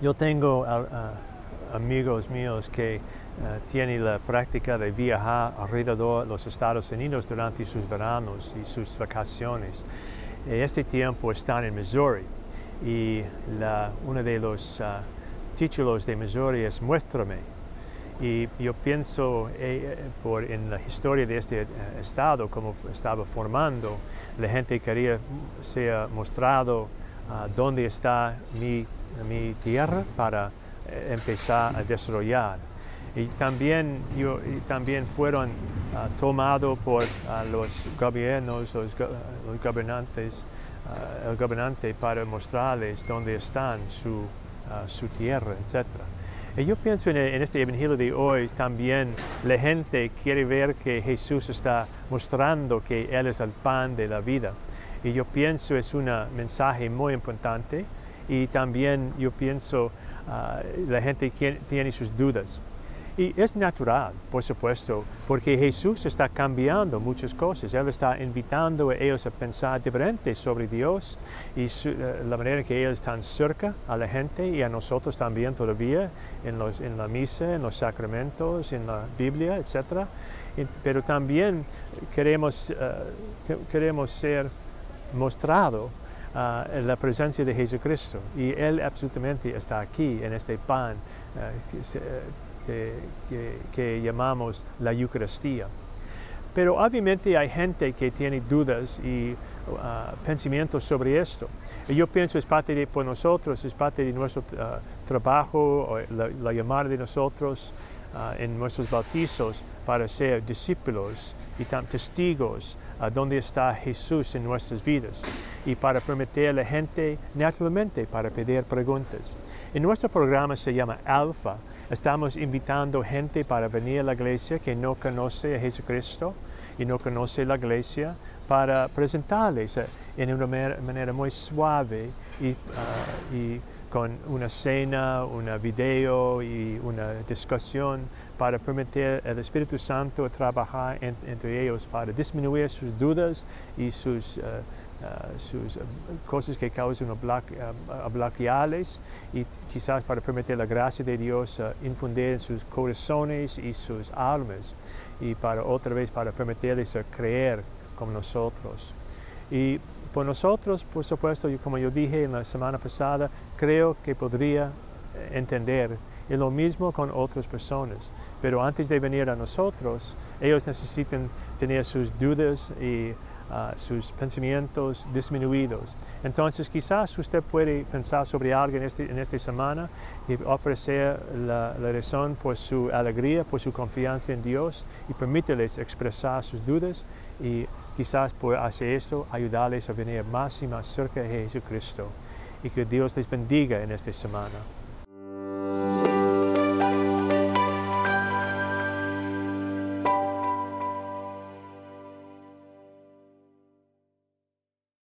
Yo tengo ah, amigos míos que ah, tienen la práctica de viajar alrededor de los Estados Unidos durante sus veranos y sus vacaciones. Este tiempo están en Missouri y la- uno de los ah, títulos de Missouri es Muéstrame. Y yo pienso eh, eh, por, en la historia de este eh, estado, como estaba formando, la gente quería ser mostrado dónde está mi, mi tierra para eh, empezar a desarrollar. Y también, yo, y también fueron ah, tomados por ah, los gobiernos, los, go- los gobernantes, ah, el gobernante para mostrarles dónde están su, su tierra, etc. Y yo pienso en, en este evangelio de hoy también la gente quiere ver que Jesús está mostrando que Él es el pan de la vida. Y yo pienso es un mensaje muy importante y también yo pienso ah, la gente tiene sus dudas. Y es natural, por supuesto, porque Jesús está cambiando muchas cosas. Él está invitando a ellos a pensar diferente sobre Dios y eh, la manera en que ellos están cerca a la gente y a nosotros también todavía en, los- en la misa, en los sacramentos, en la Biblia, etc. Y- pero también queremos, eh, que- queremos ser mostrado en la presencia de Jesucristo y Él absolutamente está aquí en este pan ah, que, se- que- que- llamamos la Eucaristía. Pero obviamente hay gente que tiene dudas y ah, pensamientos sobre esto. Y yo pienso es parte de por nosotros, es parte de nuestro ah, trabajo, la, la llamada de nosotros ah, en nuestros bautizos para ser discípulos y testigos a dónde está Jesús en nuestras vidas y para permitir a la gente naturalmente para pedir preguntas. En nuestro programa se llama Alfa. Estamos invitando gente para venir a la iglesia que no conoce a Jesucristo y no conoce la iglesia para presentarles eh, en una manera, muy suave y, ah, y con una cena, un video y una discusión para permitir al Espíritu Santo trabajar en- entre ellos para disminuir sus dudas y sus, eh, sus eh, cosas que causan bloque- bloquearles y quizás para permitir la gracia de Dios infundir en sus corazones y sus almas y para otra vez para permitirles creer como nosotros. Y por nosotros, por supuesto, como yo dije en la semana pasada, creo que podría eh, entender. Y lo mismo con otras personas. Pero antes de venir a nosotros, ellos necesitan tener sus dudas y ah, sus pensamientos disminuidos. Entonces quizás usted puede pensar sobre algo en, este- en esta semana y ofrecer la, la razón por su alegría, por su confianza en Dios y permíteles expresar sus dudas y quizás por hacer esto ayudarles a venir más y más cerca de Jesucristo. Y que Dios les bendiga en esta semana.